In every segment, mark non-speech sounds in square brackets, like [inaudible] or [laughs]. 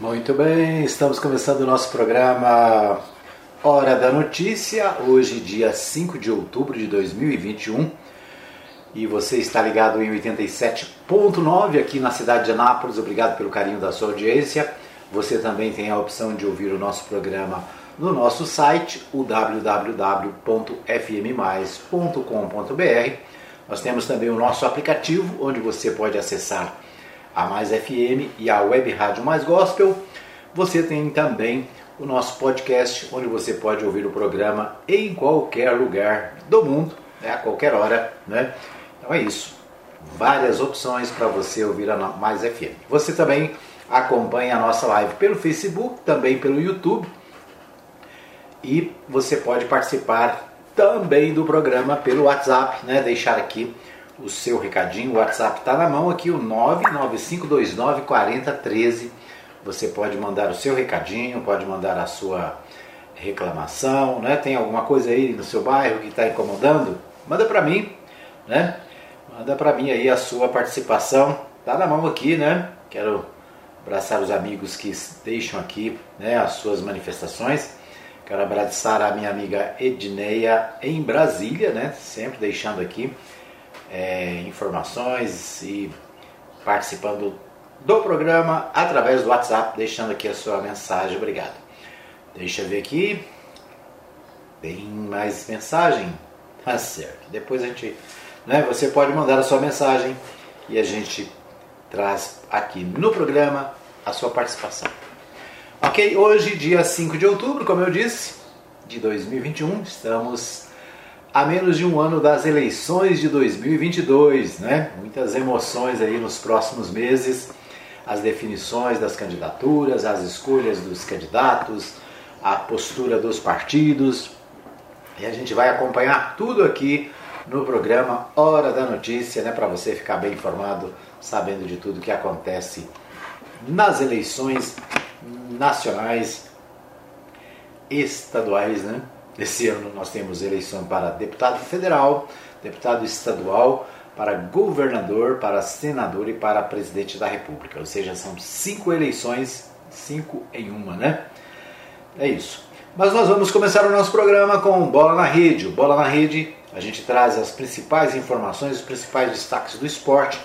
Muito bem, estamos começando o nosso programa Hora da Notícia, hoje, dia 5 de outubro de 2021. E você está ligado em 87.9 aqui na cidade de Anápolis. Obrigado pelo carinho da sua audiência. Você também tem a opção de ouvir o nosso programa no nosso site, o www.fmmais.com.br. Nós temos também o nosso aplicativo, onde você pode acessar a Mais FM e a Web Rádio Mais Gospel. Você tem também o nosso podcast, onde você pode ouvir o programa em qualquer lugar do mundo, né, a qualquer hora. Né? Então é isso. Várias opções para você ouvir a Mais FM. Você também acompanha a nossa live pelo Facebook, também pelo YouTube. E você pode participar também do programa pelo WhatsApp, né? Deixar aqui o seu recadinho. O WhatsApp está na mão aqui, o 99529 4013. Você pode mandar o seu recadinho, pode mandar a sua reclamação, né? Tem alguma coisa aí no seu bairro que está incomodando? Manda para mim, né? Manda para mim aí a sua participação. Tá na mão aqui, né? Quero abraçar os amigos que deixam aqui, né, as suas manifestações. Quero abraçar a minha amiga Edneia em Brasília, né? Sempre deixando aqui é, informações e participando do programa através do WhatsApp, deixando aqui a sua mensagem. Obrigado. Deixa eu ver aqui. Tem mais mensagem? Tá certo. Depois a gente. Né, você pode mandar a sua mensagem e a gente traz aqui no programa a sua participação. Ok, hoje, dia 5 de outubro, como eu disse, de 2021, estamos a menos de um ano das eleições de 2022, né? Muitas emoções aí nos próximos meses, as definições das candidaturas, as escolhas dos candidatos, a postura dos partidos. E a gente vai acompanhar tudo aqui no programa Hora da Notícia, né, para você ficar bem informado, sabendo de tudo que acontece nas eleições nacionais, estaduais, né? Esse ano nós temos eleição para deputado federal, deputado estadual, para governador, para senador e para presidente da república. Ou seja, são cinco eleições, cinco em uma, né? É isso. Mas nós vamos começar o nosso programa com Bola na Rede. O Bola na Rede, a gente traz as principais informações, os principais destaques do esporte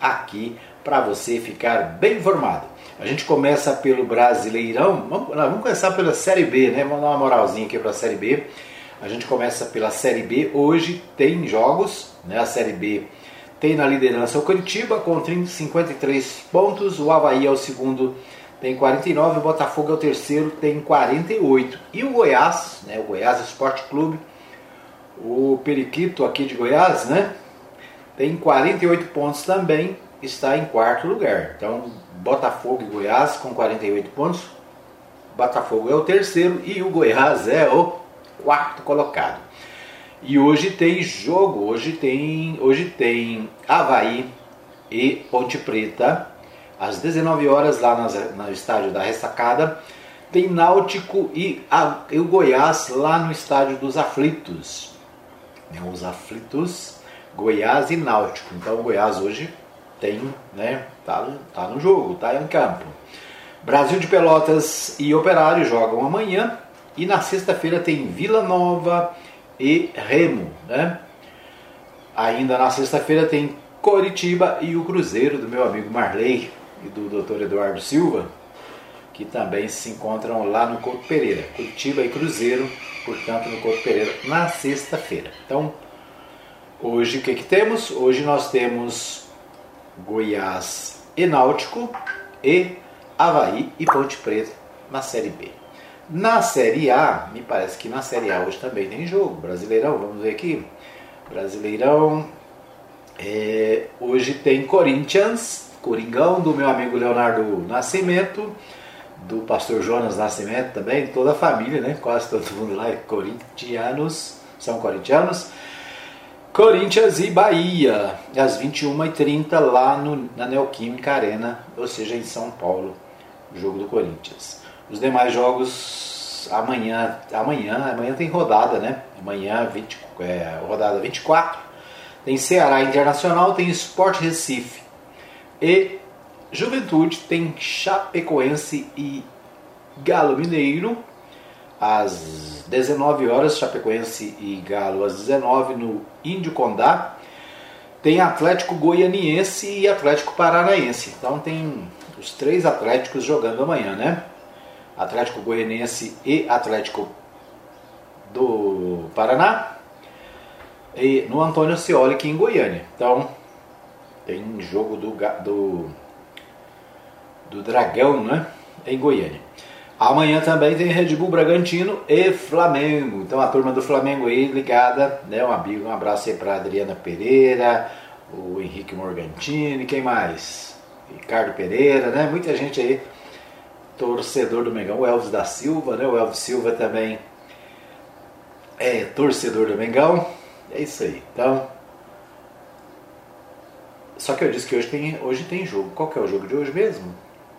aqui para você ficar bem informado. A gente começa pelo Brasileirão, vamos, vamos começar pela Série B, né? Vamos dar uma moralzinha aqui para a Série B. A gente começa pela Série B. Hoje tem jogos, né? A Série B tem na liderança o Curitiba com 53 pontos, o Havaí é o segundo, tem 49, o Botafogo é o terceiro, tem 48. E o Goiás, né? O Goiás Esporte Clube, o Periquito aqui de Goiás, né? Tem 48 pontos também, está em quarto lugar. Então, Botafogo e Goiás com 48 pontos. Botafogo é o terceiro e o Goiás é o quarto colocado. E hoje tem jogo, hoje tem, hoje tem Havaí e Ponte Preta às 19 horas lá no estádio da Ressacada. Tem Náutico e, a, e o Goiás lá no estádio dos Aflitos. Os Aflitos, Goiás e Náutico. Então o Goiás hoje tem, né, tá, tá no jogo, tá em campo. Brasil de Pelotas e Operário jogam amanhã e na sexta-feira tem Vila Nova e Remo, né? Ainda na sexta-feira tem Coritiba e o Cruzeiro do meu amigo Marley e do Dr. Eduardo Silva, que também se encontram lá no Couto Pereira. Curitiba e Cruzeiro, portanto, no Couto Pereira, na sexta-feira. Então, hoje o que, que temos? Hoje nós temos Goiás e Náutico e Havaí e Ponte Preta na Série B. Na Série A, me parece que na Série A hoje também tem jogo. Brasileirão, vamos ver aqui. Brasileirão. É, hoje tem Corinthians, Coringão, do meu amigo Leonardo Nascimento, do pastor Jonas Nascimento também, toda a família, né? Quase todo mundo lá é corintianos, são corintianos. Corinthians e Bahia, às 21h30 lá no, na Neoquímica Arena, ou seja, em São Paulo, o jogo do Corinthians. Os demais jogos amanhã, amanhã, amanhã tem rodada, né? Amanhã, 20, é, rodada 24, tem Ceará Internacional, tem Sport Recife e Juventude tem Chapecoense e Galo Mineiro às 19 horas, Chapecoense e Galo às 19 no Índio Condá. Tem Atlético Goianiense e Atlético Paranaense. Então tem os três Atléticos jogando amanhã, né? Atlético Goianiense e Atlético do Paraná. E no Antônio Cioli aqui em Goiânia. Então tem jogo do, do, do Dragão, né? Em Goiânia. Amanhã também tem Red Bull Bragantino e Flamengo. Então a turma do Flamengo aí ligada, né? Um, amigo, um abraço aí para Adriana Pereira, o Henrique Morgantini, quem mais? Ricardo Pereira, né? Muita gente aí, torcedor do Mengão, o Elvis da Silva, né? O Elvis Silva também é torcedor do Mengão. É isso aí. Então, só que eu disse que hoje tem, hoje tem jogo. Qual que é o jogo de hoje mesmo?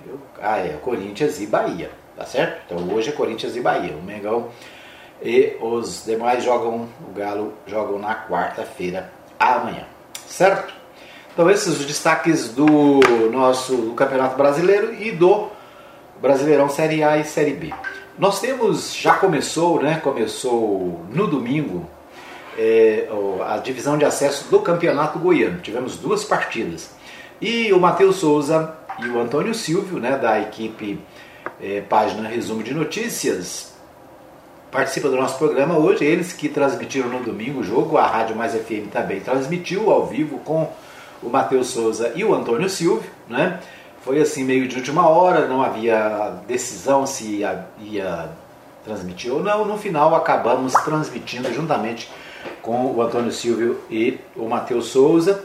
Eu, ah, é Corinthians e Bahia tá certo? Então hoje é Corinthians e Bahia, o Mengão e os demais jogam, o Galo jogam na quarta-feira amanhã, certo? Então esses os destaques do nosso do Campeonato Brasileiro e do Brasileirão Série A e Série B. Nós temos, já começou, né? Começou no domingo é, a divisão de acesso do Campeonato Goiano. Tivemos duas partidas. E o Matheus Souza e o Antônio Silvio, né, da equipe é, página Resumo de Notícias, participa do nosso programa hoje. Eles que transmitiram no domingo o jogo, a Rádio Mais FM também transmitiu ao vivo com o Matheus Souza e o Antônio Silvio, né? Foi assim meio de última hora, não havia decisão se ia, ia transmitir ou não. No final acabamos transmitindo juntamente com o Antônio Silvio e o Matheus Souza.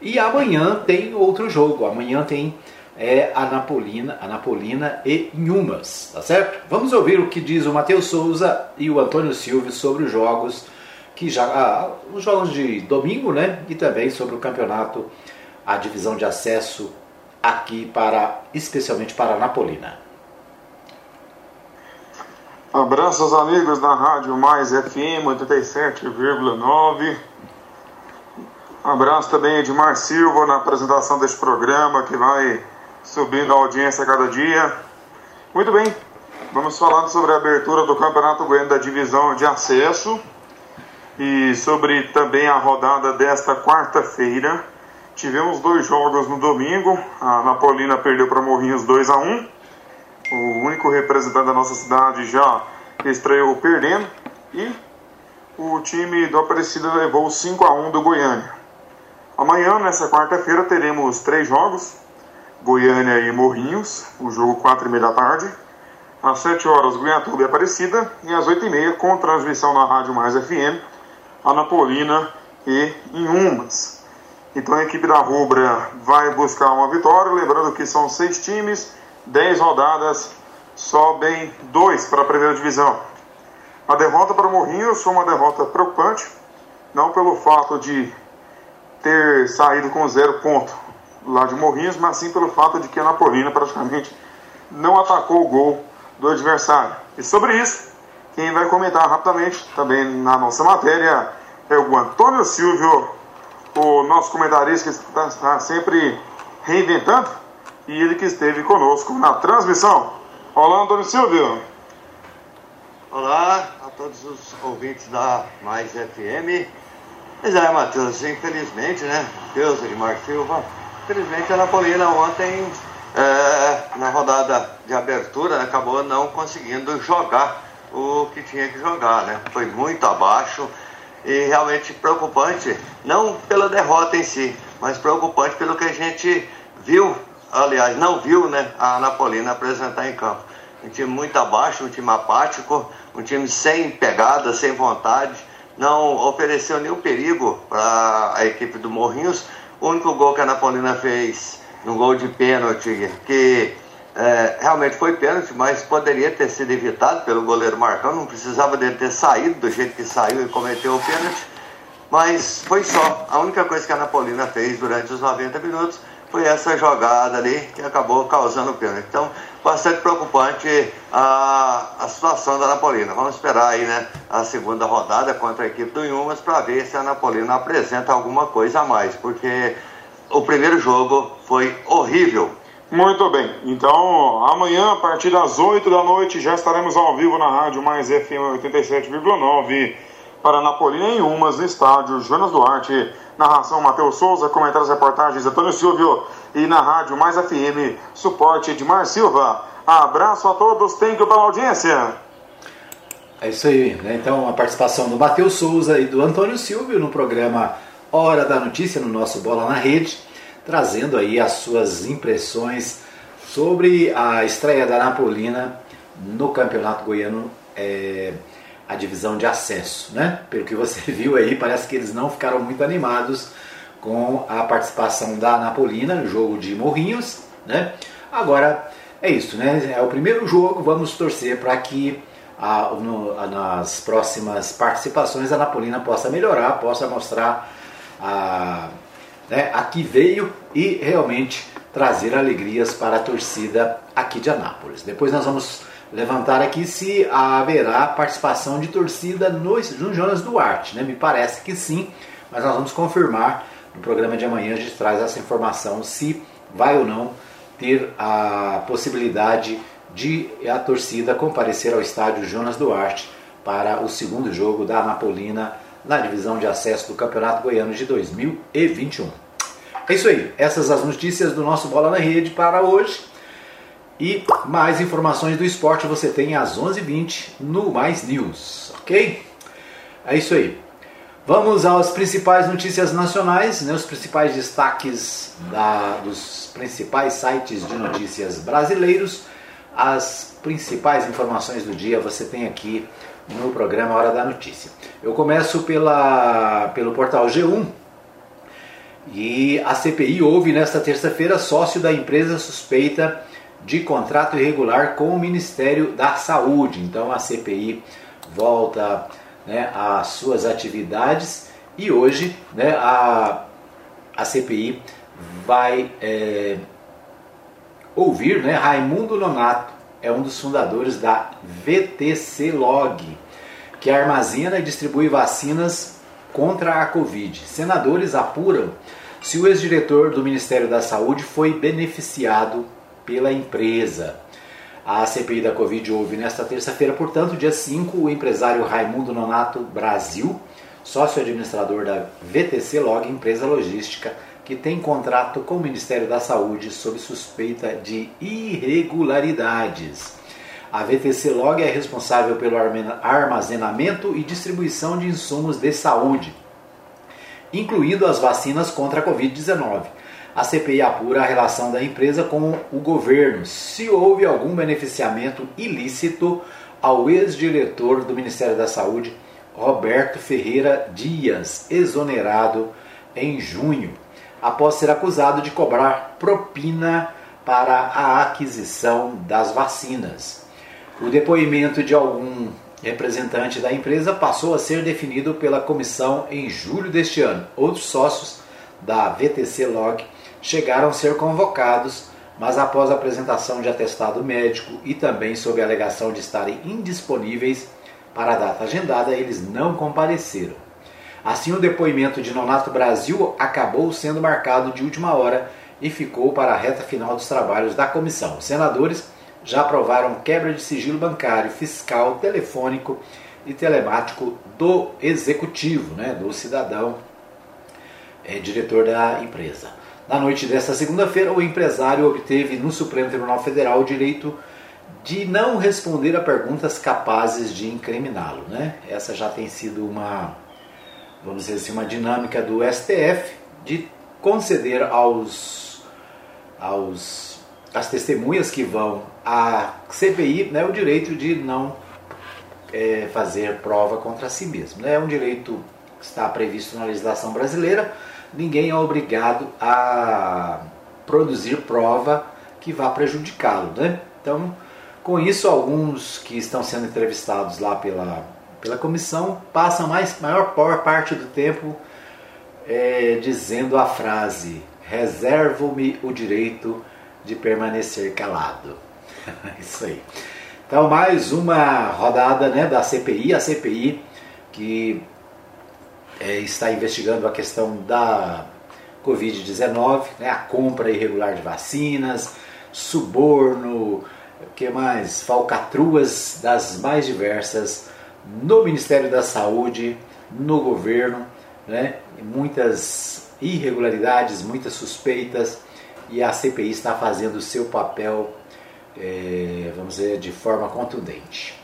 E amanhã tem outro jogo. Amanhã tem é a Napolina, e Nhumas, tá certo? Vamos ouvir o que diz o Matheus Souza e o Antônio Silva sobre os jogos que já ah, os jogos de domingo, né? E também sobre o campeonato, a divisão de acesso aqui para especialmente para a Napolina. Abraços amigos da Rádio Mais FM 87,9. Abraço também Edmar Silva na apresentação deste programa que vai subindo a audiência a cada dia. Muito bem, vamos falando sobre a abertura do Campeonato Goiano da Divisão de Acesso e sobre também a rodada desta quarta-feira. Tivemos dois jogos no domingo, a Napolina perdeu para Morrinhos 2 a 1 o único representante da nossa cidade já estreou perdendo e o time do Aparecida levou 5 a 1 do Goiânia. Amanhã, nessa quarta-feira, teremos três jogos. Goiânia e Morrinhos, o jogo 4 e meia da tarde. Às 7 horas, Goiatuba e Aparecida. E às 8 e meia, com transmissão na Rádio Mais FM, Anapolina e Inhumas. Então a equipe da Rubra vai buscar uma vitória, lembrando que são seis times, 10 rodadas, sobem dois para a primeira divisão. A derrota para Morrinhos foi uma derrota preocupante, não pelo fato de ter saído com zero ponto, lá de Morrinhos, mas sim pelo fato de que a Napolina praticamente não atacou o gol do adversário. E sobre isso, quem vai comentar rapidamente também na nossa matéria é o Antônio Silvio, o nosso comentarista que está, está sempre reinventando, e ele que esteve conosco na transmissão. Olá, Antônio Silvio. Olá a todos os ouvintes da Mais FM. Mas é, Matheus, infelizmente, né? Deus, Edmar Silva, Infelizmente a Napolina ontem, é, na rodada de abertura, acabou não conseguindo jogar o que tinha que jogar, né? Foi muito abaixo e realmente preocupante, não pela derrota em si, mas preocupante pelo que a gente viu, aliás, não viu, né, a Napolina apresentar em campo. Um time muito abaixo, um time apático, um time sem pegada, sem vontade, não ofereceu nenhum perigo para a equipe do Morrinhos o único gol que a Napolina fez, um gol de pênalti, que é, realmente foi pênalti, mas poderia ter sido evitado pelo goleiro Marcão, não precisava dele ter saído do jeito que saiu e cometeu o pênalti. Mas foi só. A única coisa que a Napolina fez durante os 90 minutos foi essa jogada ali que acabou causando o pênalti. Então, bastante preocupante a, a situação da Napolina. Vamos esperar aí, né, a segunda rodada contra a equipe do Inhumas para ver se a Napolina apresenta alguma coisa a mais, porque o primeiro jogo foi horrível. Muito bem. Então, amanhã, a partir das 8 da noite, já estaremos ao vivo na Rádio Mais FM 87,9 para Napolina em Umas, no estádio Jonas Duarte. Narração Matheus Souza, comentários e reportagens Antônio Silvio e na Rádio Mais FM, suporte Edmar Silva. Abraço a todos, thank you pela audiência. É isso aí, né? Então a participação do Matheus Souza e do Antônio Silvio no programa Hora da Notícia, no nosso Bola na Rede, trazendo aí as suas impressões sobre a estreia da Napolina no Campeonato Goiano. É a divisão de acesso, né? Pelo que você [laughs] viu aí, parece que eles não ficaram muito animados com a participação da Napolina no jogo de Morrinhos, né? Agora é isso, né? É o primeiro jogo, vamos torcer para que a, no, a, nas próximas participações a Napolina possa melhorar, possa mostrar a, né, a que veio e realmente trazer alegrias para a torcida aqui de Anápolis. Depois nós vamos levantar aqui se haverá participação de torcida no, no Jonas Duarte. Né? Me parece que sim, mas nós vamos confirmar no programa de amanhã. A gente traz essa informação se vai ou não ter a possibilidade de a torcida comparecer ao estádio Jonas Duarte para o segundo jogo da Napolina na divisão de acesso do Campeonato Goiano de 2021. É isso aí, essas as notícias do nosso Bola na Rede para hoje. E mais informações do esporte você tem às 11h20 no Mais News, ok? É isso aí. Vamos às principais notícias nacionais, né, os principais destaques da, dos principais sites de notícias brasileiros. As principais informações do dia você tem aqui no programa Hora da Notícia. Eu começo pela, pelo portal G1. E a CPI houve nesta terça-feira sócio da empresa suspeita de contrato irregular com o Ministério da Saúde. Então a CPI volta né, às suas atividades e hoje né, a, a CPI vai é, ouvir né, Raimundo Nonato, é um dos fundadores da VTC Log, que armazena e distribui vacinas contra a Covid. Senadores apuram se o ex-diretor do Ministério da Saúde foi beneficiado pela empresa. A CPI da Covid houve nesta terça-feira, portanto, dia 5, o empresário Raimundo Nonato Brasil, sócio administrador da VTC Log, empresa logística, que tem contrato com o Ministério da Saúde sob suspeita de irregularidades. A VTC Log é responsável pelo armazenamento e distribuição de insumos de saúde, incluindo as vacinas contra a Covid-19 a CPI apura a relação da empresa com o governo, se houve algum beneficiamento ilícito ao ex-diretor do Ministério da Saúde, Roberto Ferreira Dias, exonerado em junho, após ser acusado de cobrar propina para a aquisição das vacinas. O depoimento de algum representante da empresa passou a ser definido pela comissão em julho deste ano. Outros sócios da VTC Log chegaram a ser convocados, mas após a apresentação de atestado médico e também sob a alegação de estarem indisponíveis para a data agendada, eles não compareceram. Assim, o depoimento de Nonato Brasil acabou sendo marcado de última hora e ficou para a reta final dos trabalhos da comissão. Os senadores já aprovaram quebra de sigilo bancário, fiscal, telefônico e telemático do executivo, né, do cidadão é, diretor da empresa. Na noite desta segunda-feira, o empresário obteve no Supremo Tribunal Federal o direito de não responder a perguntas capazes de incriminá-lo. Né? Essa já tem sido uma, vamos dizer assim, uma dinâmica do STF de conceder aos, aos as testemunhas que vão à CPI né, o direito de não é, fazer prova contra si mesmo. Né? É um direito que está previsto na legislação brasileira ninguém é obrigado a produzir prova que vá prejudicá-lo. Né? Então, com isso, alguns que estão sendo entrevistados lá pela, pela comissão passam mais maior parte do tempo é, dizendo a frase: reservo-me o direito de permanecer calado. [laughs] Isso aí. Então, mais uma rodada né, da CPI, a CPI que é, está investigando a questão da Covid-19, né, a compra irregular de vacinas, suborno, que mais? Falcatruas das mais diversas no Ministério da Saúde, no governo, né? muitas irregularidades, muitas suspeitas e a CPI está fazendo o seu papel, é, vamos dizer, de forma contundente.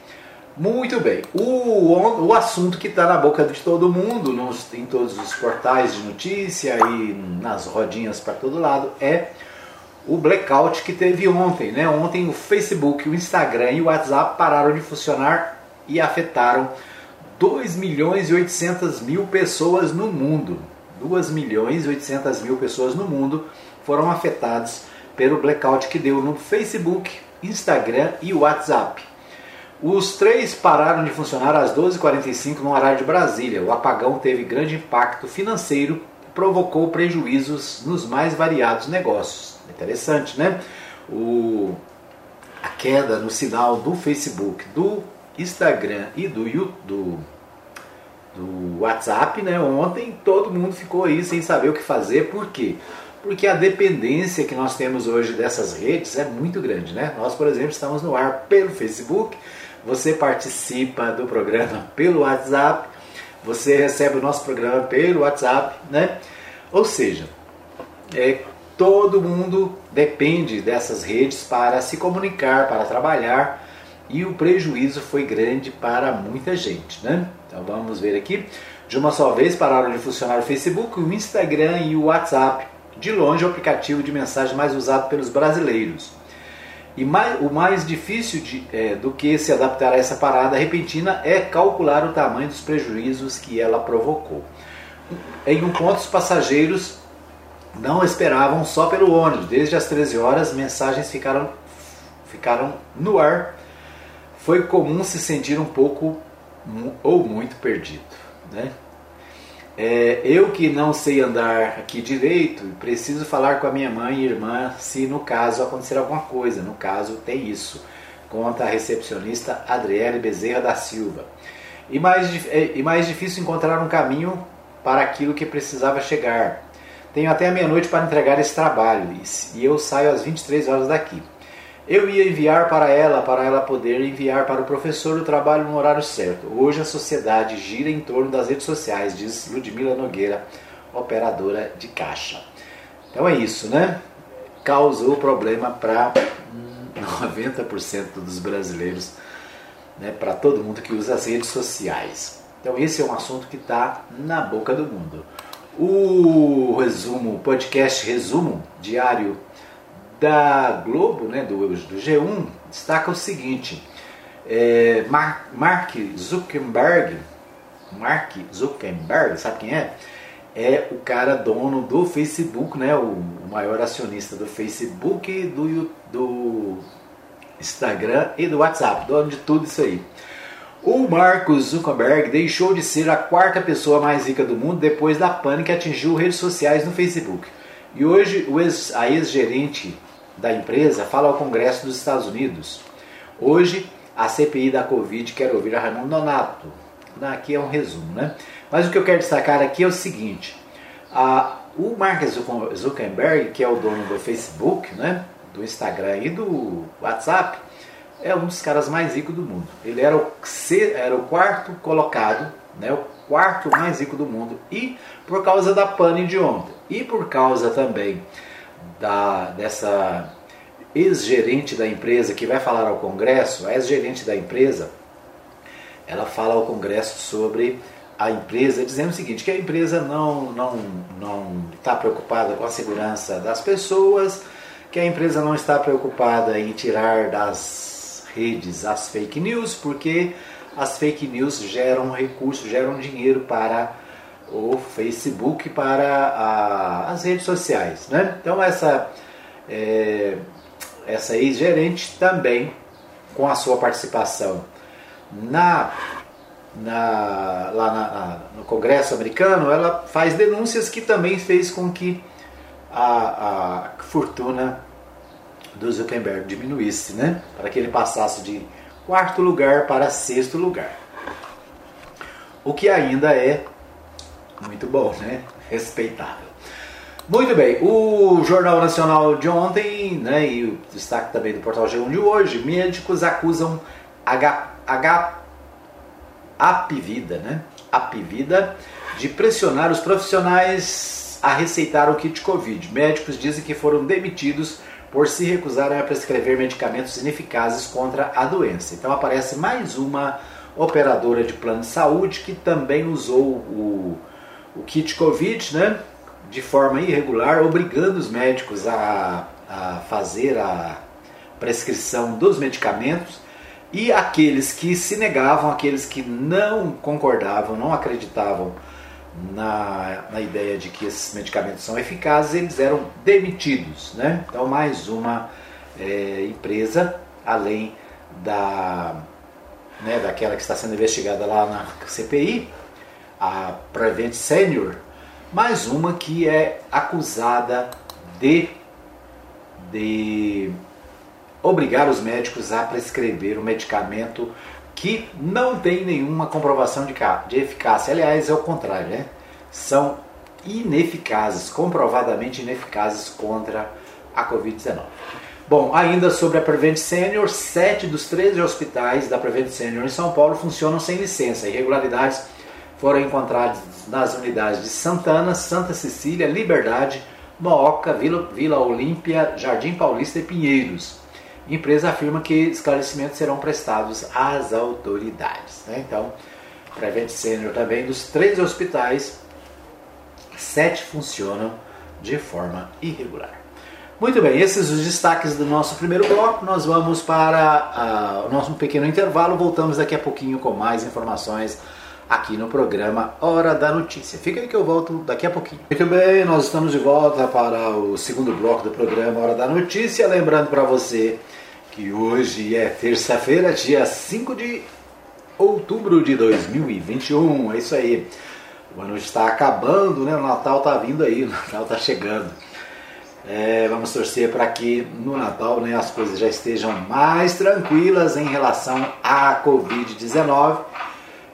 Muito bem, o, o assunto que está na boca de todo mundo, nos, em todos os portais de notícia e nas rodinhas para todo lado, é o blackout que teve ontem. Né? Ontem o Facebook, o Instagram e o WhatsApp pararam de funcionar e afetaram 2 milhões e 800 mil pessoas no mundo. 2 milhões e 800 mil pessoas no mundo foram afetadas pelo blackout que deu no Facebook, Instagram e WhatsApp. Os três pararam de funcionar às 12h45 no horário de Brasília. O apagão teve grande impacto financeiro e provocou prejuízos nos mais variados negócios. Interessante, né? O, a queda no sinal do Facebook, do Instagram e do, do, do WhatsApp, né? Ontem todo mundo ficou aí sem saber o que fazer, por quê? Porque a dependência que nós temos hoje dessas redes é muito grande, né? Nós, por exemplo, estamos no ar pelo Facebook, você participa do programa pelo WhatsApp, você recebe o nosso programa pelo WhatsApp, né? Ou seja, é, todo mundo depende dessas redes para se comunicar, para trabalhar e o prejuízo foi grande para muita gente, né? Então vamos ver aqui. De uma só vez pararam de funcionar o Facebook, o Instagram e o WhatsApp. De longe, o aplicativo de mensagem mais usado pelos brasileiros. E mais, o mais difícil de, é, do que se adaptar a essa parada repentina é calcular o tamanho dos prejuízos que ela provocou. Em um ponto, os passageiros não esperavam só pelo ônibus. Desde as 13 horas, mensagens ficaram, ficaram no ar foi comum se sentir um pouco ou muito perdido. Né? É, eu que não sei andar aqui direito, preciso falar com a minha mãe e irmã se no caso acontecer alguma coisa. No caso, tem isso, conta a recepcionista Adriele Bezerra da Silva. E mais, é, e mais difícil encontrar um caminho para aquilo que precisava chegar. Tenho até a meia-noite para entregar esse trabalho e eu saio às 23 horas daqui. Eu ia enviar para ela, para ela poder enviar para o professor o trabalho no horário certo. Hoje a sociedade gira em torno das redes sociais, diz Ludmila Nogueira, operadora de caixa. Então é isso, né? Causou problema para 90% dos brasileiros, né? para todo mundo que usa as redes sociais. Então esse é um assunto que está na boca do mundo. O resumo, podcast resumo diário da Globo, né, do, do G1, destaca o seguinte: é, Mark Zuckerberg, Mark Zuckerberg, sabe quem é? É o cara dono do Facebook, né, o, o maior acionista do Facebook, do, do Instagram e do WhatsApp, dono de tudo isso aí. O Marcos Zuckerberg deixou de ser a quarta pessoa mais rica do mundo depois da pane que atingiu redes sociais no Facebook. E hoje a ex-gerente da empresa fala ao Congresso dos Estados Unidos. Hoje, a CPI da Covid quer ouvir a Raimundo Donato. Aqui é um resumo, né? Mas o que eu quero destacar aqui é o seguinte: a, o Mark Zuckerberg, que é o dono do Facebook, né, do Instagram e do WhatsApp, é um dos caras mais ricos do mundo. Ele era o, era o quarto colocado, né, o quarto mais rico do mundo. E por causa da pane de ontem, e por causa também da, dessa ex-gerente da empresa que vai falar ao Congresso, a ex-gerente da empresa, ela fala ao Congresso sobre a empresa, dizendo o seguinte, que a empresa não não não está preocupada com a segurança das pessoas, que a empresa não está preocupada em tirar das redes as fake news, porque as fake news geram recursos, geram dinheiro para o Facebook para a, as redes sociais. Né? Então essa, é, essa ex-gerente também, com a sua participação na, na, lá na, na, no Congresso americano, ela faz denúncias que também fez com que a, a fortuna do Zuckerberg diminuísse, né? para que ele passasse de quarto lugar para sexto lugar. O que ainda é muito bom, né? Respeitável. Muito bem, o Jornal Nacional de ontem, né, e o destaque também do Portal G1 de hoje, médicos acusam H, H, Apivida, né, Apivida, de pressionar os profissionais a receitar o kit Covid. Médicos dizem que foram demitidos por se recusarem a prescrever medicamentos ineficazes contra a doença. Então aparece mais uma operadora de plano de saúde que também usou o, o kit Covid, né? de forma irregular, obrigando os médicos a, a fazer a prescrição dos medicamentos e aqueles que se negavam, aqueles que não concordavam, não acreditavam na, na ideia de que esses medicamentos são eficazes, eles eram demitidos. Né? Então, mais uma é, empresa, além da, né, daquela que está sendo investigada lá na CPI, a Prevent Senior, mais uma que é acusada de, de obrigar os médicos a prescrever um medicamento que não tem nenhuma comprovação de, de eficácia. Aliás, é o contrário, né? São ineficazes, comprovadamente ineficazes contra a Covid-19. Bom, ainda sobre a Prevent Senior, sete dos 13 hospitais da Prevent Senior em São Paulo funcionam sem licença. Irregularidades foram encontrados nas unidades de Santana, Santa Cecília, Liberdade, Mooca, Vila, Vila Olímpia, Jardim Paulista e Pinheiros. A empresa afirma que esclarecimentos serão prestados às autoridades. Né? Então, Prevent Senior também, dos três hospitais, sete funcionam de forma irregular. Muito bem, esses os destaques do nosso primeiro bloco. Nós vamos para uh, o nosso pequeno intervalo. Voltamos daqui a pouquinho com mais informações aqui no programa Hora da Notícia. Fica aí que eu volto daqui a pouquinho. Muito bem, nós estamos de volta para o segundo bloco do programa Hora da Notícia. Lembrando para você que hoje é terça-feira, dia 5 de outubro de 2021. É isso aí. O ano está acabando, né? O Natal está vindo aí, [laughs] o Natal está chegando. É, vamos torcer para que no Natal né, as coisas já estejam mais tranquilas em relação à Covid-19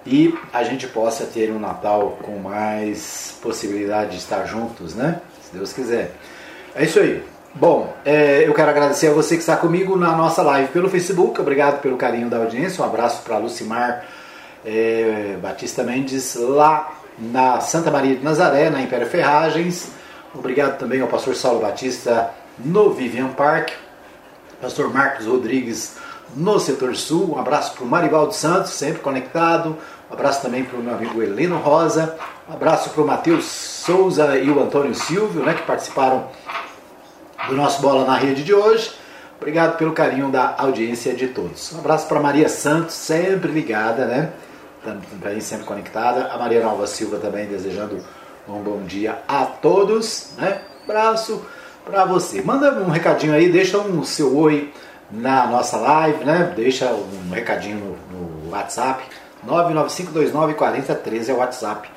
e a gente possa ter um Natal com mais possibilidade de estar juntos, né? Se Deus quiser. É isso aí. Bom, é, eu quero agradecer a você que está comigo na nossa live pelo Facebook. Obrigado pelo carinho da audiência. Um abraço para Lucimar é, Batista Mendes, lá na Santa Maria de Nazaré, na Império Ferragens. Obrigado também ao pastor Saulo Batista no Vivian Park. Pastor Marcos Rodrigues no setor sul. Um abraço para o Marivaldo Santos, sempre conectado. Um abraço também para o meu amigo Heleno Rosa. Um abraço para o Matheus Souza e o Antônio Silvio, né, que participaram do nosso Bola na Rede de hoje. Obrigado pelo carinho da audiência de todos. Um abraço para Maria Santos, sempre ligada, né? Também sempre conectada. A Maria Nova Silva também desejando um bom dia a todos, né? Abraço para você. Manda um recadinho aí, deixa um seu oi na nossa live, né? Deixa um recadinho no, no WhatsApp. 995294013 é o WhatsApp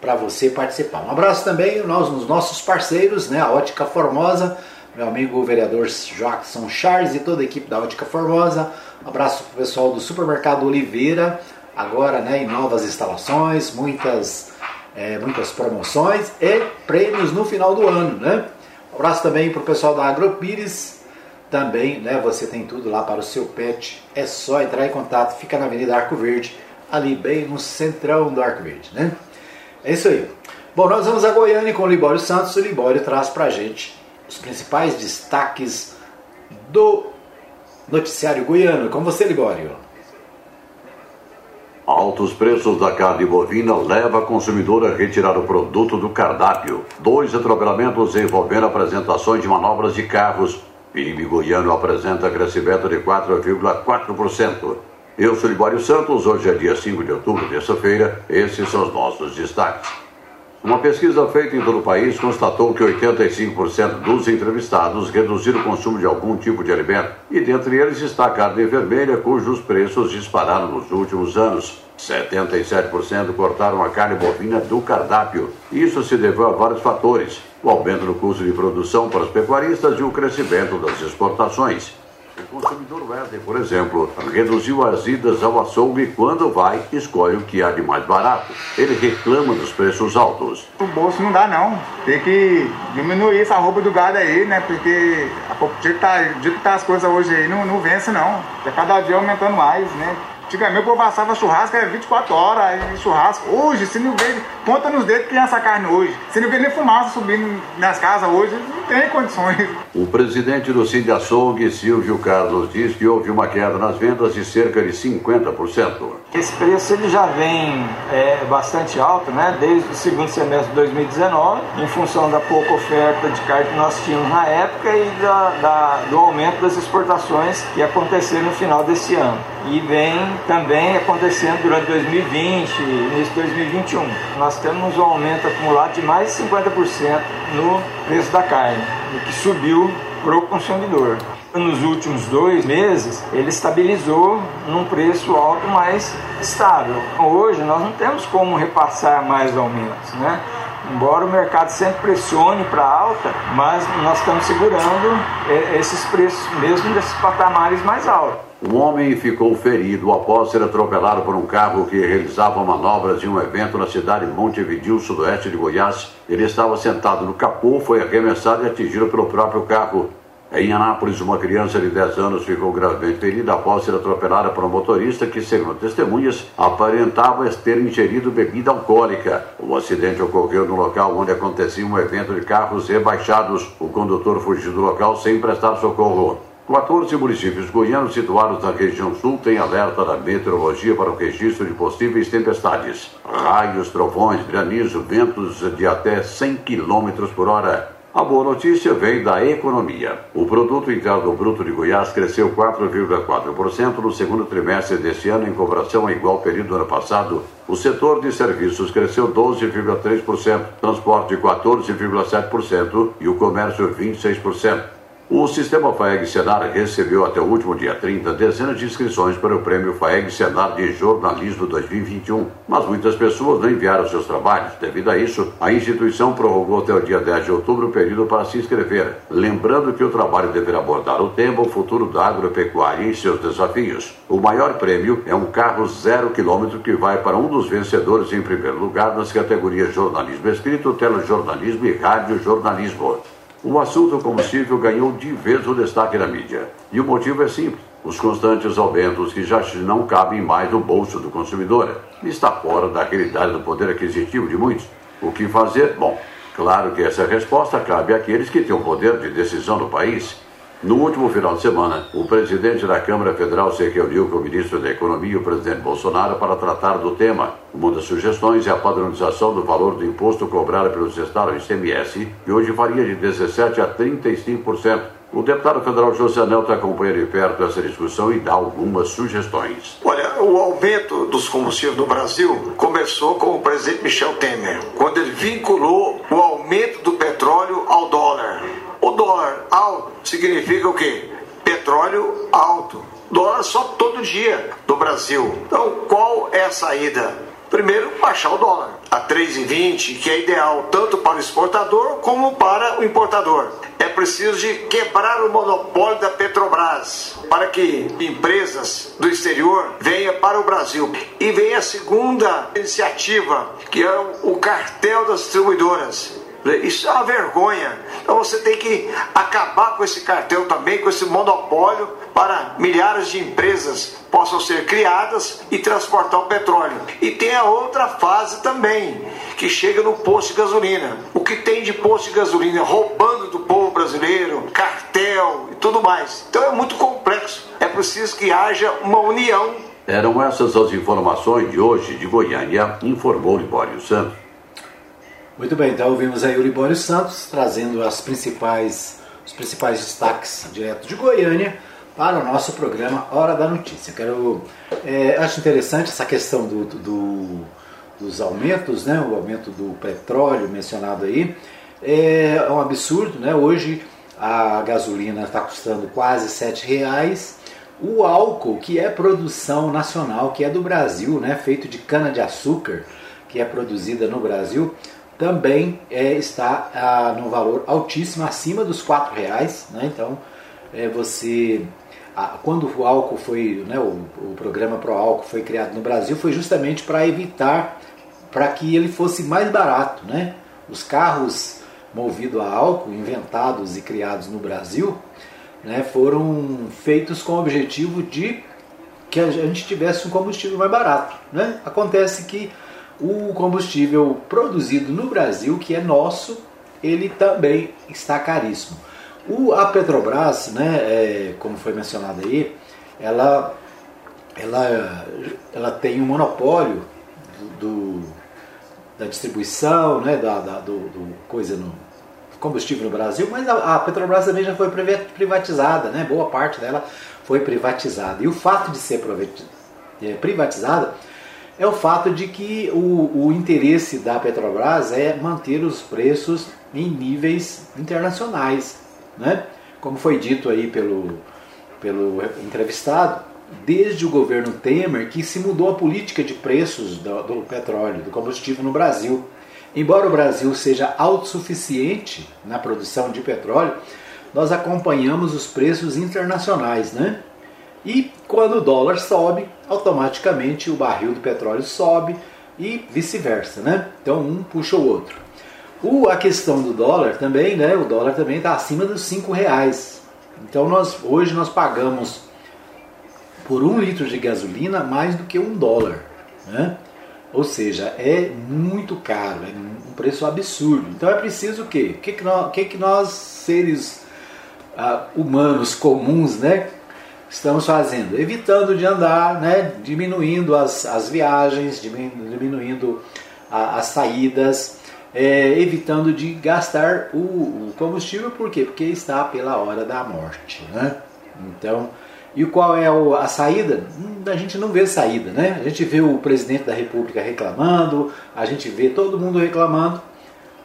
para você participar. Um abraço também aos nos nossos parceiros, né? A Ótica Formosa, meu amigo o vereador Jackson Charles e toda a equipe da Ótica Formosa. Um abraço para o pessoal do Supermercado Oliveira, agora né, em novas instalações, muitas, é, muitas promoções e prêmios no final do ano. Né? Um abraço também para o pessoal da Agropires, também, né, você tem tudo lá para o seu pet. É só entrar em contato, fica na Avenida Arco Verde, ali bem no centrão do Arco Verde, né? É isso aí. Bom, nós vamos a Goiânia com o Libório Santos. O Libório traz pra gente os principais destaques do noticiário goiano. Com você, Libório. Altos preços da carne bovina leva a consumidor a retirar o produto do cardápio. Dois atropelamentos envolvendo apresentações de manobras de carros PIB goiano apresenta crescimento de 4,4%. Eu sou Libório Santos, hoje é dia 5 de outubro, terça-feira. Esses são os nossos destaques. Uma pesquisa feita em todo o país constatou que 85% dos entrevistados reduziram o consumo de algum tipo de alimento, e dentre eles está a carne vermelha, cujos preços dispararam nos últimos anos. 77% cortaram a carne bovina do cardápio. Isso se deveu a vários fatores: o aumento no custo de produção para os pecuaristas e o crescimento das exportações. O consumidor Wesley, por exemplo, reduziu as idas ao açougue quando vai, escolhe o que há de mais barato. Ele reclama dos preços altos. O bolso não dá não. Tem que diminuir essa roupa do gado aí, né? Porque a dia que tá, dia que tá as coisas hoje aí não, não vence não. É cada dia aumentando mais, né? Antigamente o povo assava churrasco, era 24 horas de churrasco. Hoje, se não vê, conta nos dedos quem é essa carne hoje. Se não vê nem fumaça subindo nas casas hoje, não tem condições. O presidente do Cine Açougue, Silvio Carlos, diz que houve uma queda nas vendas de cerca de 50%. Esse preço ele já vem é, bastante alto, né? Desde o segundo semestre de 2019, em função da pouca oferta de carne que nós tínhamos na época e da, da, do aumento das exportações que aconteceram no final desse ano. E vem também acontecendo durante 2020 e início de 2021. Nós temos um aumento acumulado de mais de 50% no preço da carne, o que subiu para o consumidor. Nos últimos dois meses, ele estabilizou num preço alto mais estável. Hoje, nós não temos como repassar mais aumentos, né? Embora o mercado sempre pressione para alta, mas nós estamos segurando é, esses preços mesmo desses patamares mais altos. Um homem ficou ferido após ser atropelado por um carro que realizava manobras em um evento na cidade de Montevideo, sudoeste de Goiás. Ele estava sentado no capô, foi arremessado e atingido pelo próprio carro. Em Anápolis, uma criança de 10 anos ficou gravemente ferida após ser atropelada por um motorista que, segundo testemunhas, aparentava ter ingerido bebida alcoólica. O acidente ocorreu no local onde acontecia um evento de carros rebaixados. O condutor fugiu do local sem prestar socorro. 14 municípios goianos situados na região sul têm alerta da meteorologia para o registro de possíveis tempestades. Raios, trovões, granizo, ventos de até 100 km por hora. A boa notícia vem da economia. O produto interno bruto de Goiás cresceu 4,4% no segundo trimestre deste ano em comparação ao igual período do ano passado. O setor de serviços cresceu 12,3%, transporte 14,7% e o comércio 26%. O sistema FAEG Senar recebeu até o último dia 30 dezenas de inscrições para o prêmio FAEG Senar de Jornalismo 2021, mas muitas pessoas não enviaram seus trabalhos. Devido a isso, a instituição prorrogou até o dia 10 de outubro o período para se inscrever, lembrando que o trabalho deverá abordar o tema o futuro da agropecuária e seus desafios. O maior prêmio é um carro zero quilômetro que vai para um dos vencedores em primeiro lugar nas categorias jornalismo escrito, telejornalismo e radiojornalismo. O assunto combustível ganhou de vez o destaque na mídia. E o motivo é simples: os constantes aumentos que já não cabem mais no bolso do consumidor. Está fora da realidade do poder aquisitivo de muitos. O que fazer? Bom, claro que essa resposta cabe àqueles que têm o poder de decisão no país no último final de semana, o presidente da Câmara Federal se reuniu com o ministro da Economia o presidente Bolsonaro para tratar do tema. Uma das sugestões é a padronização do valor do imposto cobrado pelos estados ICMS, que hoje varia de 17% a 35%. O deputado federal José Nelto acompanha de perto essa discussão e dá algumas sugestões. Olha, o aumento dos combustíveis no Brasil começou com o presidente Michel Temer, quando ele vinculou o aumento do petróleo ao dólar. O dólar alto significa o quê? Petróleo alto. Dólar só todo dia no Brasil. Então, qual é a saída? Primeiro, baixar o dólar a 3,20, que é ideal tanto para o exportador como para o importador. É preciso de quebrar o monopólio da Petrobras para que empresas do exterior venham para o Brasil. E vem a segunda iniciativa, que é o cartel das distribuidoras isso é uma vergonha. Então você tem que acabar com esse cartel também, com esse monopólio, para milhares de empresas possam ser criadas e transportar o petróleo. E tem a outra fase também, que chega no posto de gasolina. O que tem de posto de gasolina roubando do povo brasileiro, cartel e tudo mais. Então é muito complexo. É preciso que haja uma união. Eram essas as informações de hoje de Goiânia, informou Libório Santos. Muito bem, então ouvimos aí o Libório Santos trazendo as principais, os principais destaques direto de Goiânia para o nosso programa Hora da Notícia. Quero, é, acho interessante essa questão do, do, dos aumentos, né? o aumento do petróleo mencionado aí. É, um absurdo, né? hoje a gasolina está custando quase R$ reais. O álcool, que é produção nacional, que é do Brasil, né? feito de cana-de-açúcar, que é produzida no Brasil, também é, está ah, no valor altíssimo, acima dos R$ reais. Né? Então, é, você quando o álcool foi, né, o, o programa Pro Álcool foi criado no Brasil, foi justamente para evitar, para que ele fosse mais barato. Né? Os carros movidos a álcool, inventados e criados no Brasil, né, foram feitos com o objetivo de que a gente tivesse um combustível mais barato. Né? Acontece que o combustível produzido no Brasil, que é nosso, ele também está caríssimo. O, a Petrobras, né, é, como foi mencionado aí, ela, ela, ela tem um monopólio do, do da distribuição, né, da, da do, do, coisa no combustível no Brasil, mas a, a, Petrobras também já foi privatizada, né, boa parte dela foi privatizada. E o fato de ser é, privatizada é o fato de que o, o interesse da Petrobras é manter os preços em níveis internacionais. Né? Como foi dito aí pelo, pelo entrevistado, desde o governo Temer que se mudou a política de preços do, do petróleo, do combustível no Brasil. Embora o Brasil seja autossuficiente na produção de petróleo, nós acompanhamos os preços internacionais, né? E quando o dólar sobe, automaticamente o barril do petróleo sobe e vice-versa, né? Então um puxa o outro. O, a questão do dólar também, né? O dólar também está acima dos cinco reais. Então nós hoje nós pagamos por um litro de gasolina mais do que um dólar, né? Ou seja, é muito caro, é um preço absurdo. Então é preciso o quê? O que, que, nós, que, que nós seres uh, humanos comuns, né? Estamos fazendo, evitando de andar, né? Diminuindo as, as viagens, diminuindo a, as saídas, é, evitando de gastar o, o, combustível, por quê? Porque está pela hora da morte, né? Então, e qual é a saída? Hum, a gente não vê saída, né? A gente vê o presidente da república reclamando, a gente vê todo mundo reclamando,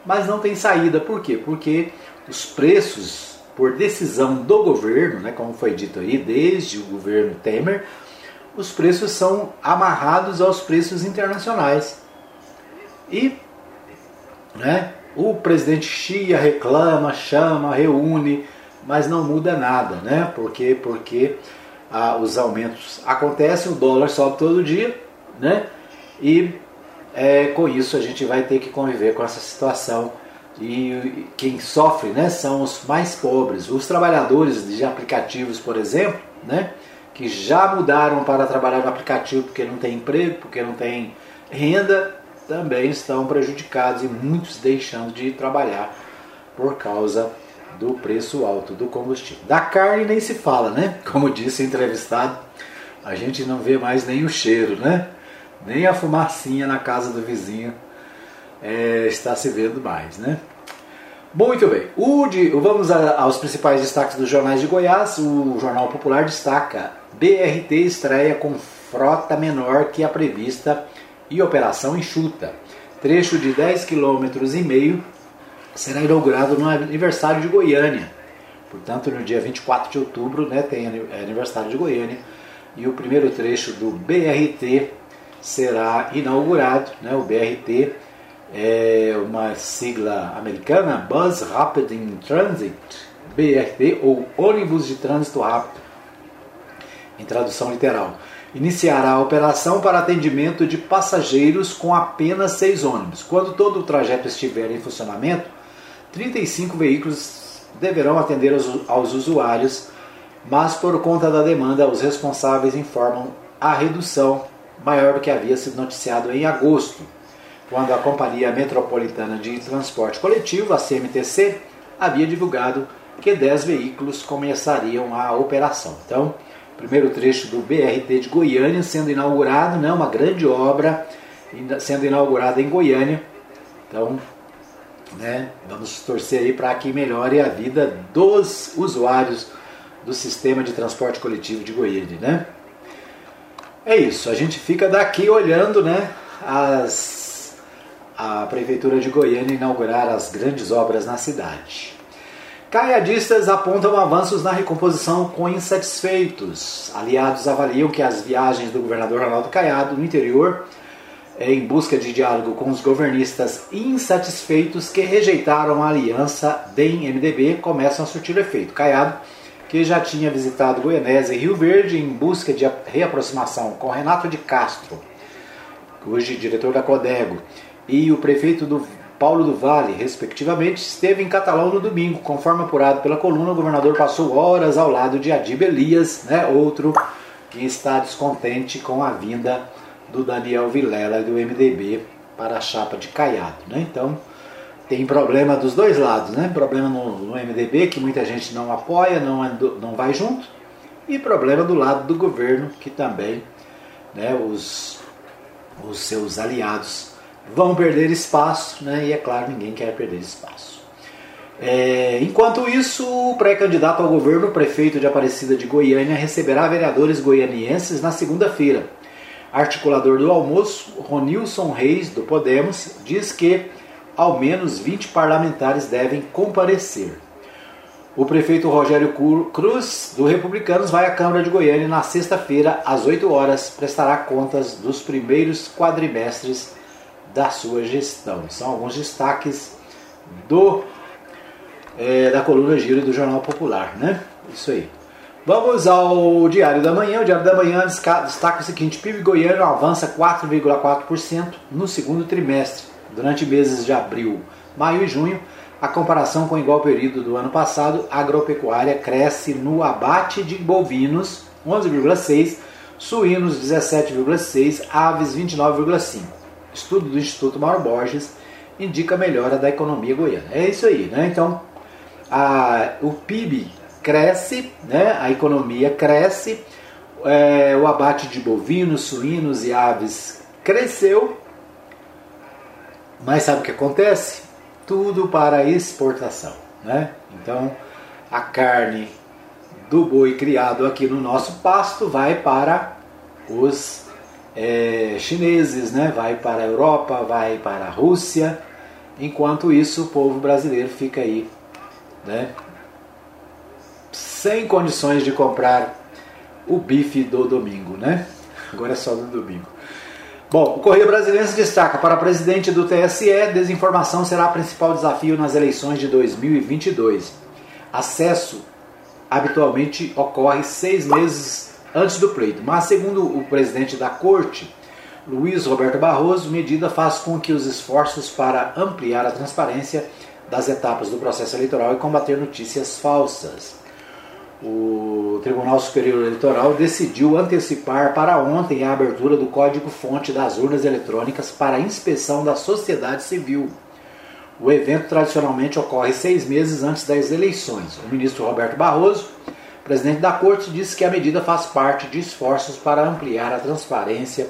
mas não tem saída, por quê? Porque os preços, por decisão do governo, né, como foi dito aí, desde o governo Temer, os preços são amarrados aos preços internacionais. E né? O presidente Xia reclama, chama, reúne, mas não muda nada, né? Porque, porque ah, os aumentos acontecem, o dólar sobe todo dia, né? E é, com isso a gente vai ter que conviver com essa situação. E quem sofre né, são os mais pobres. Os trabalhadores de aplicativos, por exemplo, né, que já mudaram para trabalhar no aplicativo porque não tem emprego, porque não tem renda, também estão prejudicados e muitos deixando de trabalhar por causa do preço alto do combustível. Da carne nem se fala, né? [laughs] Como disse o entrevistado, a gente não vê mais nem o cheiro, né? Nem a fumacinha na casa do vizinho é, está se vendo mais, né? Muito bem, de, vamos aos principais destaques dos jornais de Goiás. O Jornal Popular destaca: BRT estreia com frota menor que a prevista e Operação Enxuta. Trecho de 10 km e meio será inaugurado no aniversário de Goiânia. Portanto, no dia 24 de outubro né, tem é aniversário de Goiânia e o primeiro trecho do BRT será inaugurado. Né, o BRT é uma sigla americana, Bus Rapid in Transit, BRT ou ônibus de trânsito rápido, em tradução literal iniciará a operação para atendimento de passageiros com apenas seis ônibus. Quando todo o trajeto estiver em funcionamento, 35 veículos deverão atender aos, usuários, mas por conta da demanda, os responsáveis informam a redução maior do que havia sido noticiado em agosto, quando a Companhia Metropolitana de Transporte Coletivo, a CMTC, havia divulgado que 10 veículos começariam a operação. Então, primeiro trecho do BRT de Goiânia sendo inaugurado, né, uma grande obra sendo inaugurada em Goiânia. Então, né, vamos torcer aí para que melhore a vida dos usuários do sistema de transporte coletivo de Goiânia, né? É isso, a gente fica daqui olhando, né, as, a prefeitura de Goiânia inaugurar as grandes obras na cidade. Caiadistas apontam avanços na recomposição com insatisfeitos. Aliados avaliam que as viagens do governador Ronaldo Caiado no interior, em busca de diálogo com os governistas insatisfeitos que rejeitaram a aliança DEM-MDB, começam a surtir efeito. Caiado que já tinha visitado Goianésia e Rio Verde em busca de reaproximação com Renato de Castro, hoje diretor da Codego, e o prefeito do Paulo do Vale, respectivamente, esteve em Catalão no domingo. Conforme apurado pela coluna, o governador passou horas ao lado de Adib Elias, né, outro que está descontente com a vinda do Daniel Vilela do MDB para a chapa de Caiado. Né? Então, tem problema dos dois lados, né? Problema no, no MDB, que muita gente não apoia, não, não vai junto, e problema do lado do governo, que também né, os, os seus aliados vão perder espaço, né? E é claro, ninguém quer perder espaço. É, enquanto isso, o pré-candidato ao governo, prefeito de Aparecida de Goiânia, receberá vereadores goianienses na segunda-feira. Articulador do almoço, Ronilson Reis, do Podemos, diz que ao menos 20 parlamentares devem comparecer. O prefeito Rogério Cruz, do Republicanos, vai à Câmara de Goiânia na sexta-feira, às 8 horas, prestará contas dos primeiros quadrimestres da sua gestão. São alguns destaques do é, da coluna Giro do Jornal Popular, né? Isso aí. Vamos ao Diário da Manhã. O Diário da Manhã destaca o seguinte: PIB goiano avança 4,4% no segundo trimestre Durante meses de abril, maio e junho, a comparação com o igual período do ano passado, a agropecuária cresce no abate de bovinos 11,6, suínos 17,6, aves 29,5. Estudo do Instituto Mauro Borges indica melhora da economia goiana. É isso aí, né? Então, a, o PIB cresce, né? a economia cresce, é, o abate de bovinos, suínos e aves cresceu mas sabe o que acontece? Tudo para exportação. Né? Então, a carne do boi criado aqui no nosso pasto vai para os é, chineses, né? vai para a Europa, vai para a Rússia. Enquanto isso, o povo brasileiro fica aí né? sem condições de comprar o bife do domingo. Né? Agora é só do domingo. Bom, o Correio Brasileiro se destaca para presidente do TSE, desinformação será o principal desafio nas eleições de 2022. Acesso habitualmente ocorre seis meses antes do pleito, mas segundo o presidente da corte, Luiz Roberto Barroso, medida faz com que os esforços para ampliar a transparência das etapas do processo eleitoral e combater notícias falsas o Tribunal Superior Eleitoral decidiu antecipar para ontem a abertura do código-fonte das urnas eletrônicas para inspeção da sociedade civil. O evento tradicionalmente ocorre seis meses antes das eleições. O ministro Roberto Barroso, presidente da Corte, disse que a medida faz parte de esforços para ampliar a transparência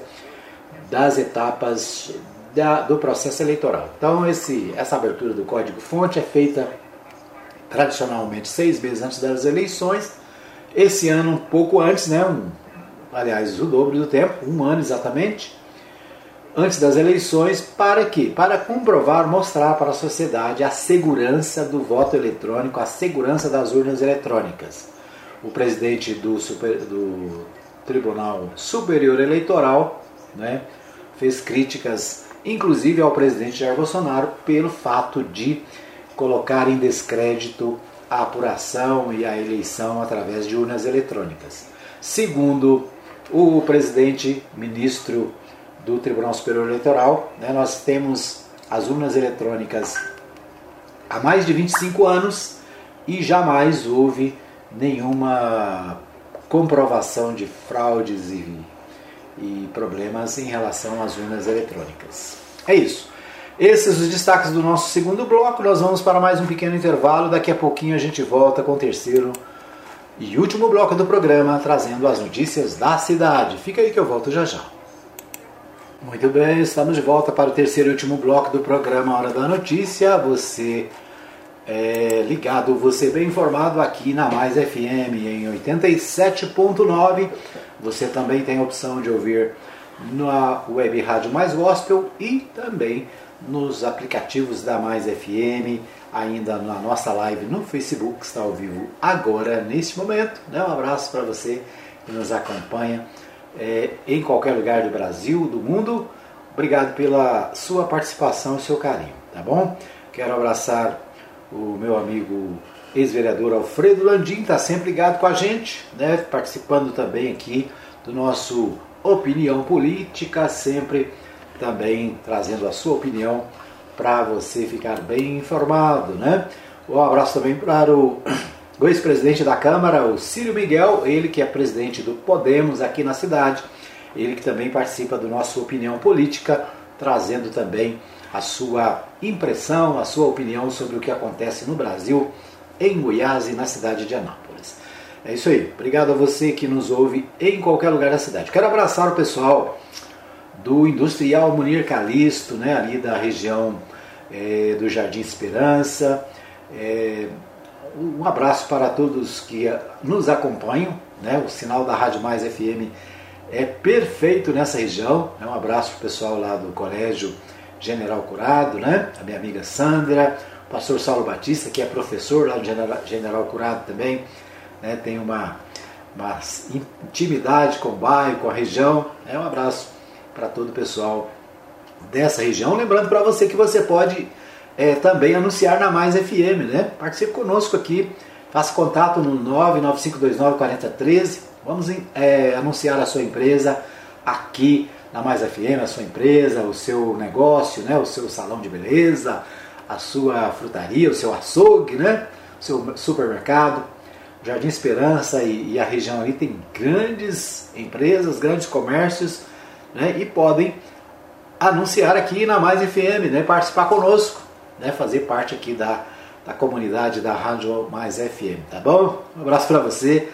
das etapas da, do processo eleitoral. Então, esse, essa abertura do código-fonte é feita tradicionalmente seis meses antes das eleições. Esse ano, um pouco antes, né, um, aliás, o dobro do tempo, um ano exatamente, antes das eleições, para quê? Para comprovar, mostrar para a sociedade a segurança do voto eletrônico, a segurança das urnas eletrônicas. O presidente do, super, do Tribunal Superior Eleitoral né, fez críticas, inclusive ao presidente Jair Bolsonaro, pelo fato de colocar em descrédito a apuração e a eleição através de urnas eletrônicas. Segundo o presidente ministro do Tribunal Superior Eleitoral, né, nós temos as urnas eletrônicas há mais de 25 anos e jamais houve nenhuma comprovação de fraudes e, e problemas em relação às urnas eletrônicas. É isso. Esses os destaques do nosso segundo bloco. Nós vamos para mais um pequeno intervalo. Daqui a pouquinho a gente volta com o terceiro e último bloco do programa, trazendo as notícias da cidade. Fica aí que eu volto já já. Muito bem, estamos de volta para o terceiro e último bloco do programa Hora da Notícia. Você é ligado, você bem informado aqui na Mais FM em 87.9. Você também tem a opção de ouvir na web Rádio Mais Gospel e também nos aplicativos da Mais FM, ainda na nossa live no Facebook, está ao vivo agora, neste momento. Né? Um abraço para você que nos acompanha é, em qualquer lugar do Brasil, do mundo. Obrigado pela sua participação e seu carinho, tá bom? Quero abraçar o meu amigo ex-vereador Alfredo Landim está sempre ligado com a gente, né? participando também aqui do nosso Opinião Política, sempre também trazendo a sua opinião para você ficar bem informado. Né? Um abraço também para o, [coughs] ex-presidente da Câmara, o Círio Miguel, ele que é presidente do Podemos aqui na cidade, ele que também participa do nosso Opinião Política, trazendo também a sua impressão, a sua opinião sobre o que acontece no Brasil em Goiás e na cidade de Anápolis. É isso aí. Obrigado a você que nos ouve em qualquer lugar da cidade. Quero abraçar o pessoal do Industrial Munir Calisto, né, ali da região é, do Jardim Esperança. É, um abraço para todos que nos acompanham. Né, o sinal da Rádio Mais FM é perfeito nessa região. Né, um abraço para o pessoal lá do Colégio General Curado, né, a minha amiga Sandra, pastor Saulo Batista, que é professor lá General, General Curado também, né, tem uma, uma intimidade com o bairro, com a região. É um abraço para todo o pessoal dessa região. Lembrando para você que você pode é, também anunciar na Mais FM, né? Participe conosco aqui, faça contato no 995294013. Vamos é, anunciar a sua empresa aqui na Mais FM, a sua empresa, o seu negócio, né? o seu salão de beleza, a sua frutaria, o seu açougue, né? o seu supermercado. Jardim Esperança e, e a região ali tem grandes empresas, grandes comércios né? e podem anunciar aqui na Mais FM, né? participar conosco, né? fazer parte aqui da, da comunidade da Rádio Mais FM, tá bom? Um abraço para você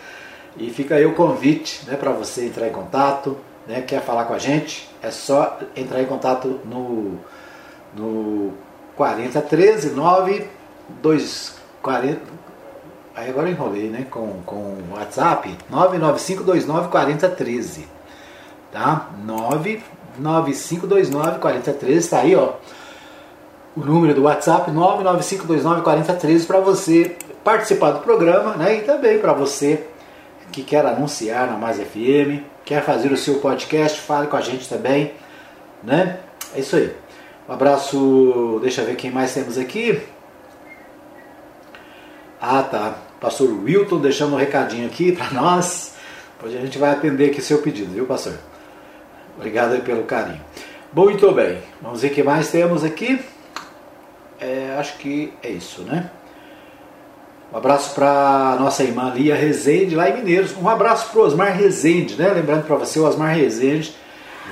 e fica aí o convite né? para você entrar em contato, né? quer falar com a gente, é só entrar em contato no, no 4013 9240 aí agora enrolei né? Com, com o WhatsApp 995294013 tá? 995294013 tá aí ó o número do WhatsApp 995294013 para você participar do programa né? E também para você que quer anunciar na Mais FM quer fazer o seu podcast fale com a gente também né é isso aí um abraço, deixa eu ver quem mais temos aqui. Ah, tá. Pastor Wilton deixando um recadinho aqui para nós. Hoje a gente vai atender aqui seu pedido, viu, pastor? Obrigado pelo carinho. Muito bem, vamos ver o que mais temos aqui. É, acho que é isso, né? Um abraço para nossa irmã Lia Rezende, lá em Mineiros. Um abraço para o Osmar Rezende, né? Lembrando para você, o Osmar Rezende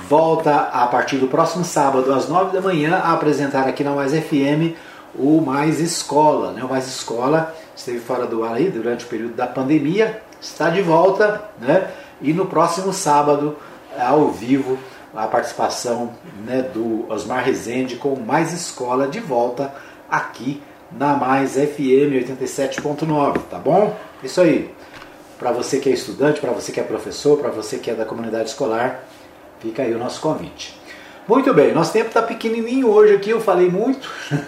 volta a partir do próximo sábado, às 9 da manhã, a apresentar aqui na Mais FM o Mais Escola. Né? O Mais Escola esteve fora do ar aí durante o período da pandemia, está de volta, né? e no próximo sábado, ao vivo, a participação né, do Osmar Rezende com Mais Escola de volta aqui na Mais FM 87.9, tá bom? Isso aí. Para você que é estudante, para você que é professor, para você que é da comunidade escolar, Fica aí o nosso convite. Muito bem, nosso tempo está pequenininho hoje aqui, eu falei muito, [laughs]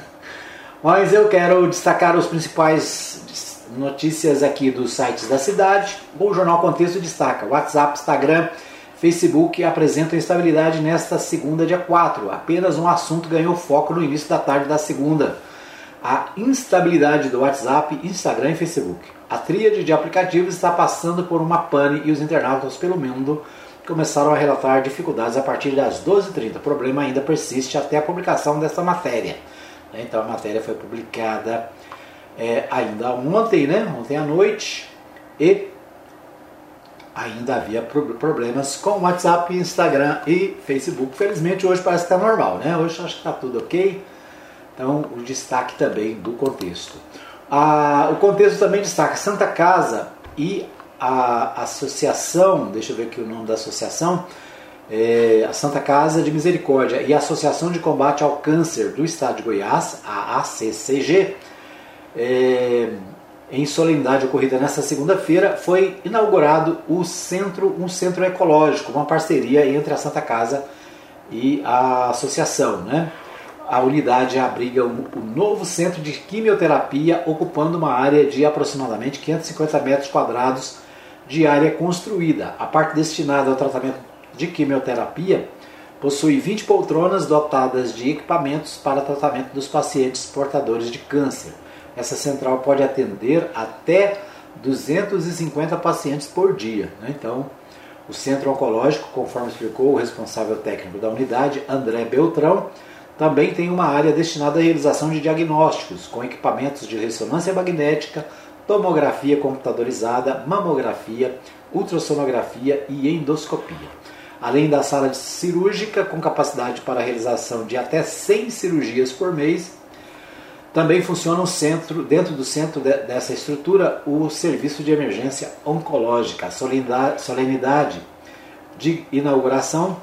mas eu quero destacar os principais notícias aqui dos sites da cidade. O Jornal Contexto destaca: WhatsApp, Instagram, Facebook apresentam estabilidade nesta segunda, dia 4. Apenas um assunto ganhou foco no início da tarde da segunda: a instabilidade do WhatsApp, Instagram e Facebook. A tríade de aplicativos está passando por uma pane e os internautas pelo mundo começaram a relatar dificuldades a partir das 12h30. O problema ainda persiste até a publicação dessa matéria. Né? Então a matéria foi publicada é, ainda ontem, né? ontem à noite, e ainda havia problemas com WhatsApp, Instagram e Facebook. Felizmente hoje parece que está normal, né? Hoje acho que está tudo ok. Então o destaque também do contexto. Ah, o contexto também destaca Santa Casa e a associação, deixa eu ver aqui o nome da associação, é, a Santa Casa de Misericórdia e a Associação de Combate ao Câncer do Estado de Goiás, a ACCG, é, em solenidade ocorrida nesta segunda-feira, foi inaugurado o centro, um centro ecológico, uma parceria entre a Santa Casa e a associação, né? A unidade abriga o novo centro de quimioterapia, ocupando uma área de aproximadamente 550 metros quadrados de área construída. A parte destinada ao tratamento de quimioterapia possui 20 poltronas dotadas de equipamentos para tratamento dos pacientes portadores de câncer. essa central pode atender até 250 pacientes por dia. Né? Então, o centro oncológico, conforme explicou o responsável técnico da unidade, André Beltrão, também tem uma área destinada à realização de diagnósticos com equipamentos de ressonância magnética, tomografia computadorizada, mamografia, ultrassonografia e endoscopia. Além da sala cirúrgica com capacidade para a realização de até 100 cirurgias por mês, também funciona um centro, dentro do centro de, dessa estrutura o serviço de emergência oncológica. A solenidade de inauguração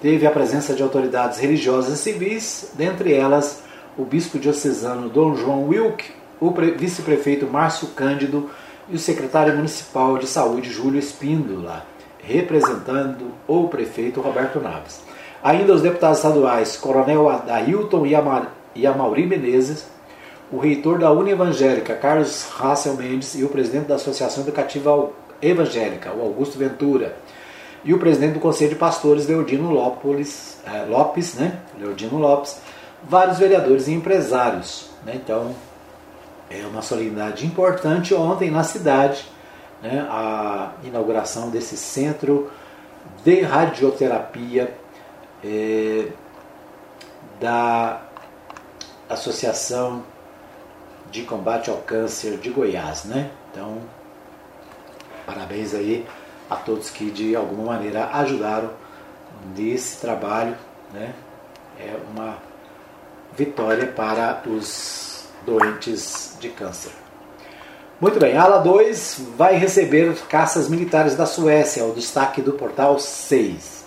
teve a presença de autoridades religiosas e civis, dentre elas o bispo diocesano Dom João Wilk, o vice-prefeito Márcio Cândido e o secretário municipal de saúde Júlio Espíndola, representando o prefeito Roberto Naves. Ainda os deputados estaduais Coronel Adailton e Amauri Menezes, o reitor da Uni Evangélica, Carlos Rassel Mendes, e o presidente da Associação Educativa Evangélica, o Augusto Ventura, e o presidente do Conselho de Pastores, Leodino Lopes, é, Lopes, né? Leodino Lopes, vários vereadores e empresários. Né? Então, é uma solenidade importante ontem na cidade, né? a inauguração desse centro de radioterapia é, da Associação de Combate ao Câncer de Goiás. Né? Então, parabéns aí a todos que de alguma maneira ajudaram nesse trabalho. Né? É uma vitória para os doentes de câncer. Muito bem, a ala 2 vai receber caças militares da Suécia, o destaque do portal 6.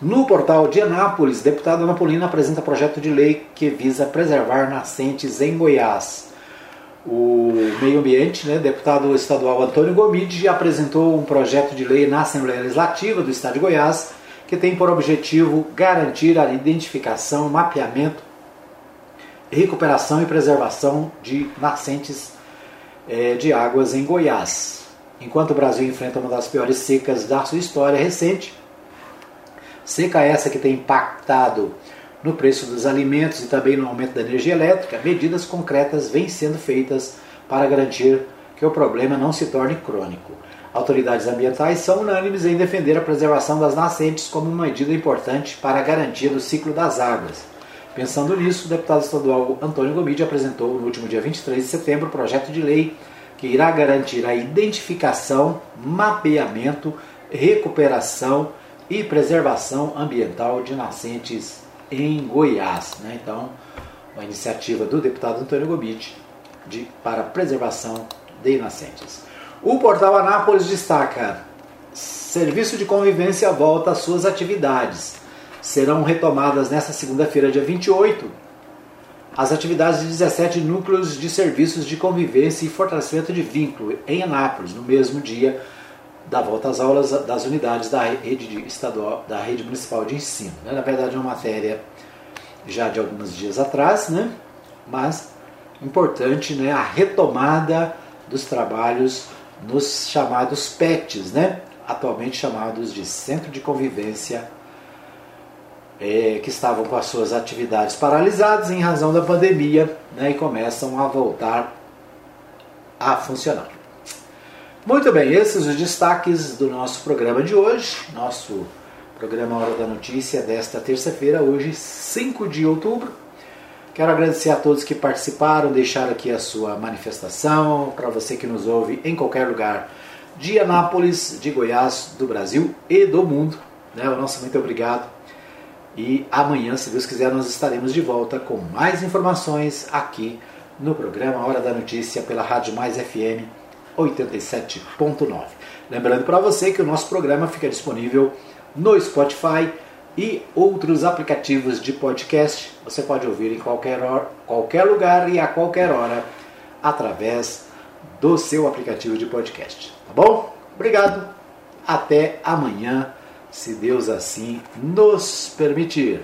No portal de Anápolis, deputado Anapolina apresenta projeto de lei que visa preservar nascentes em Goiás o meio ambiente, né, deputado estadual Antônio Gomide apresentou um projeto de lei na Assembleia Legislativa do Estado de Goiás que tem por objetivo garantir a identificação, mapeamento, recuperação e preservação de nascentes é, de águas em Goiás. Enquanto o Brasil enfrenta uma das piores secas da sua história recente, seca essa que tem impactado no preço dos alimentos e também no aumento da energia elétrica, medidas concretas vêm sendo feitas para garantir que o problema não se torne crônico. Autoridades ambientais são unânimes em defender a preservação das nascentes como uma medida importante para a garantia do ciclo das águas. Pensando nisso, o deputado estadual Antônio Gomide apresentou no último dia 23 de setembro o projeto de lei que irá garantir a identificação, mapeamento, recuperação e preservação ambiental de nascentes em Goiás. Né? Então, uma iniciativa do deputado Antônio Gomide de, para preservação de nascentes. O portal Anápolis destaca: Serviço de Convivência volta às suas atividades. Serão retomadas nesta segunda-feira, dia 28, as atividades de 17 núcleos de serviços de convivência e fortalecimento de vínculo em Anápolis, no mesmo dia da volta às aulas das unidades da rede estadual, da rede municipal de ensino. Né? Na verdade, é uma matéria já de alguns dias atrás, né? mas importante né? a retomada dos trabalhos nos chamados PETs, né? atualmente chamados de Centro de Convivência, é, que estavam com as suas atividades paralisadas em razão da pandemia né? e começam a voltar a funcionar. Muito bem, esses os destaques do nosso programa de hoje, nosso programa Hora da Notícia desta terça-feira, hoje 5 de outubro. Quero agradecer a todos que participaram, deixaram aqui a sua manifestação, para você que nos ouve em qualquer lugar de Anápolis, de Goiás, do Brasil e do mundo. Né? O nosso muito obrigado. E amanhã, se Deus quiser, nós estaremos de volta com mais informações aqui no programa Hora da Notícia pela Rádio Mais FM 87.9. Lembrando para você que o nosso programa fica disponível no Spotify e outros aplicativos de podcast. Você pode ouvir em qualquer, hora, qualquer lugar e a qualquer hora através do seu aplicativo de podcast. Tá bom? Obrigado. Até amanhã, se Deus assim nos permitir.